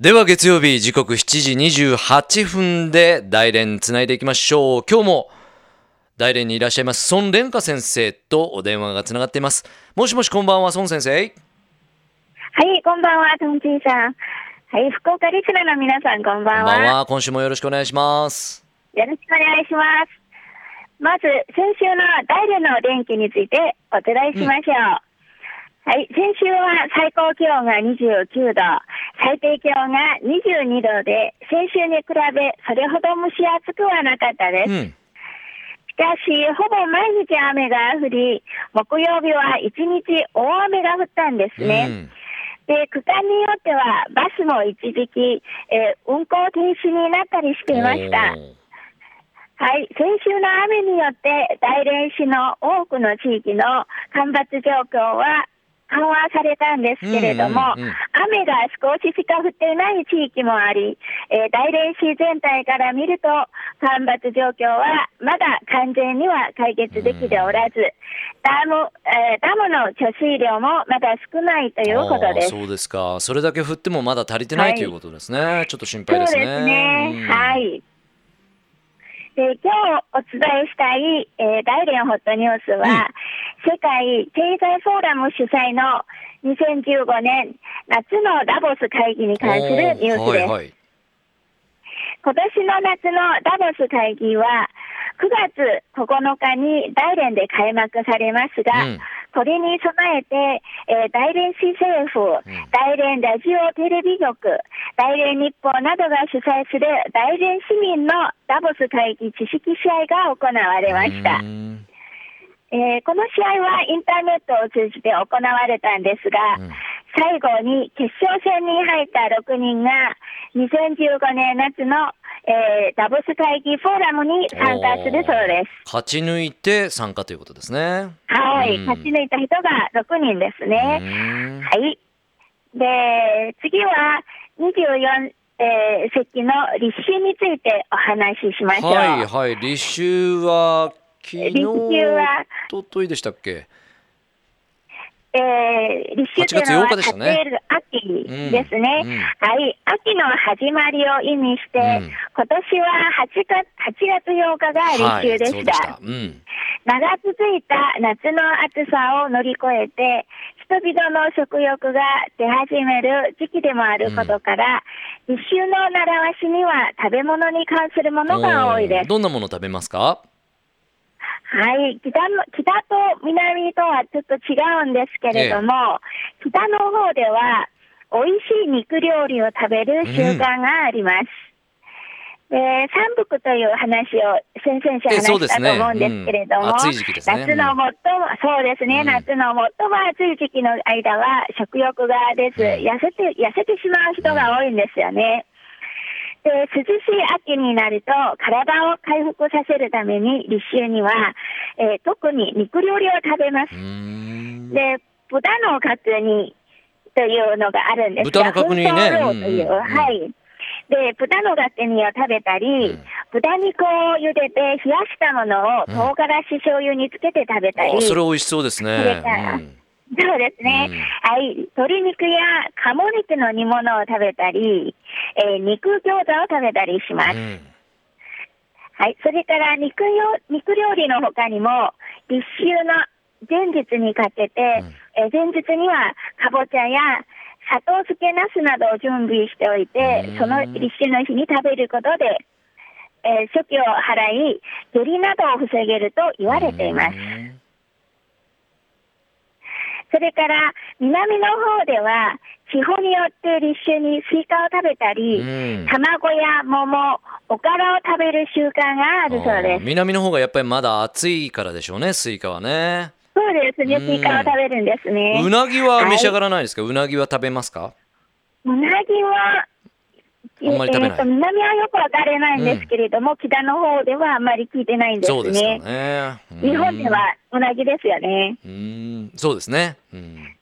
では月曜日時刻7時28分で大連つないでいきましょう今日も大連にいらっしゃいます孫蓮華先生とお電話がつながっていますもしもしこんばんは孫先生はい、こんばんは、トンチーさん。はい、福岡リスナーの皆さん、こんばんは。こんばんは今週もよろしくお願いしますよろしくお願いします。まず、先週の大連の電気についてお伝えしましょう。はい、先週は最高気温が29度、最低気温が22度で、先週に比べそれほど蒸し暑くはなかったです。うんしかし、ほぼ毎日雨が降り、木曜日は一日大雨が降ったんですね。うんで、区間によってはバスも一時期、えー運行停止になったりしていました。はい、先週の雨によって大連市の多くの地域の干ばつ状況は緩和されたんですけれども、うんうんうん。雨が少ししか降っていない地域もあり、えー大連市全体から見ると干ばつ状況はまだ完全には解決できておらず、ダム、えーダムの貯水量もまだ少ないということです。そうですか。それだけ降ってもまだ足りてない、はいとい。うことですね。ちょっと心配ですね。そうですね。うん。はい。で今日お伝えしたい、えー大連ホットニュースは、世界経済フォーラム主催の2015年夏のダボス会議に関するニュースです。おはいはい今年の夏のダボス会議は9月9日に大連で開幕されますが、うんこれに備えて、えー大連市政府、ん大連ラジオテレビ局、大連日報などが主催する大連市民のダボス会議知識試合が行われました。うんえーこの試合はインターネットを通じて行われたんですが、うん最後に決勝戦に入った6人が2015年夏の、えーダボス会議フォーラムに参加するそうです。勝ち抜いて参加ということですねはい、うん勝ち抜いた人が6人ですうね。んはい。で、次は24、えー席の立秋についてお話ししましょう。はいはい立秋は昨日立秋はおとといでしたっけ？えー、立秋というの8は月8日でしたね。家庭秋ですね、うんうん。はい、秋の始まりを意味して、うん。今年は8月 ,8 月8日が立秋でした。はい、長続いた夏の暑さを乗り越えて、人々の食欲が出始める時期でもあることから、立秋の習わしには食べ物に関するものが多いです。どんなもの食べますか？はい、北の北と南とはちょっと違うんですけれども、北の方では美味しい肉料理を食べる習慣があります。で三福という話を先々週え話したと思うんですけれども、うん暑い時期ですね。夏の最も、そうですね、うん。夏の最も暑い時期の間は食欲が出ず、うん痩せて、痩せてしまう人が多いんですよね。で涼しい秋になると体を回復させるために立秋には、えー特に肉料理を食べます。で豚の角煮というのがあるんですが豚の角煮ね。はい。で豚の角煮を食べたり、うん。豚肉を茹でて冷やしたものをうん唐辛子醤油につけて食べたり、あそれ美味しそうですね。そうですね、うん。はい。鶏肉や鴨肉の煮物を食べたり、えー肉餃子を食べたりします。うんはい。それから肉よ肉料理の他にも、立秋の前日にかけて、えー前日にはかぼちゃや砂糖漬けナスなどを準備しておいてうん、その立秋の日に食べることで、えー初期を払い、下痢などを防げると言われています。うんそれから南の方では地方によって立秋にスイカを食べたり、うん。卵や桃、おからを食べる習慣があるそうです。南の方がやっぱりまだ暑いからでしょうねスイカはね。そうですね、うん。スイカを食べるんですね。うなぎは召し上がらないですか、うなぎは食べますか？うなぎは、あんまり食べない。えーと南はよくわからないんですけれども、北の方ではあんまり聞いてないんですね。そうですかね。うん。日本ではうなぎですよね。うんそうですねうん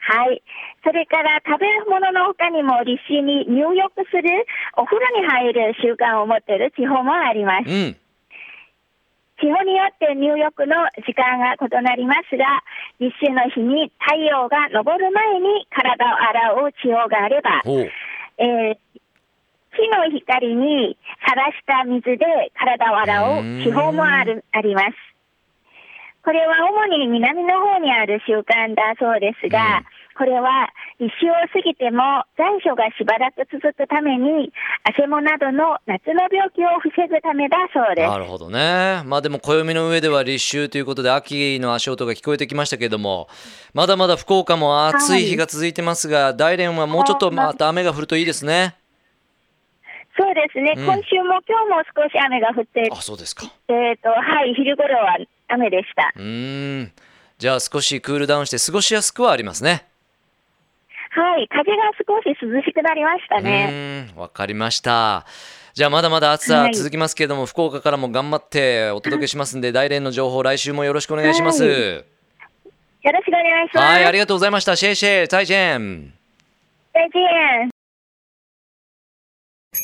はい。それから食べ物の他にも立秋に入浴する、お風呂に入る習慣を持っている地方もあります。うん地方によって入浴の時間が異なりますが、立秋の日に太陽が昇る前に体を洗う地方があれば、ええー日の光にさらした水で体を洗う手法もあるあります。これは主に南の方にある習慣だそうですが、うんこれは一周を過ぎても残暑がしばらく続くために、汗もなどの夏の病気を防ぐためだそうです。なるほどね。まあでも暦の上では立秋ということで秋の足音が聞こえてきましたけれども、まだまだ福岡も暑い日が続いてますが、大連はもうちょっとまた雨が降るといいですね。そうですね、うん今週も今日も少し雨が降って、あ、そうですか。えっ、と、はい、昼頃は雨でした。うーん。じゃあ少しクールダウンして過ごしやすくはありますね。はい、風が少し涼しくなりましたうね。わかりました。じゃあまだまだ暑さはい続きますけれども、福岡からも頑張ってお届けしますんで、大連の情報来週もよろしくお願いします。ははいよろしくお願いします。い、ありがとうございました。シェイシェイ、再见。再见。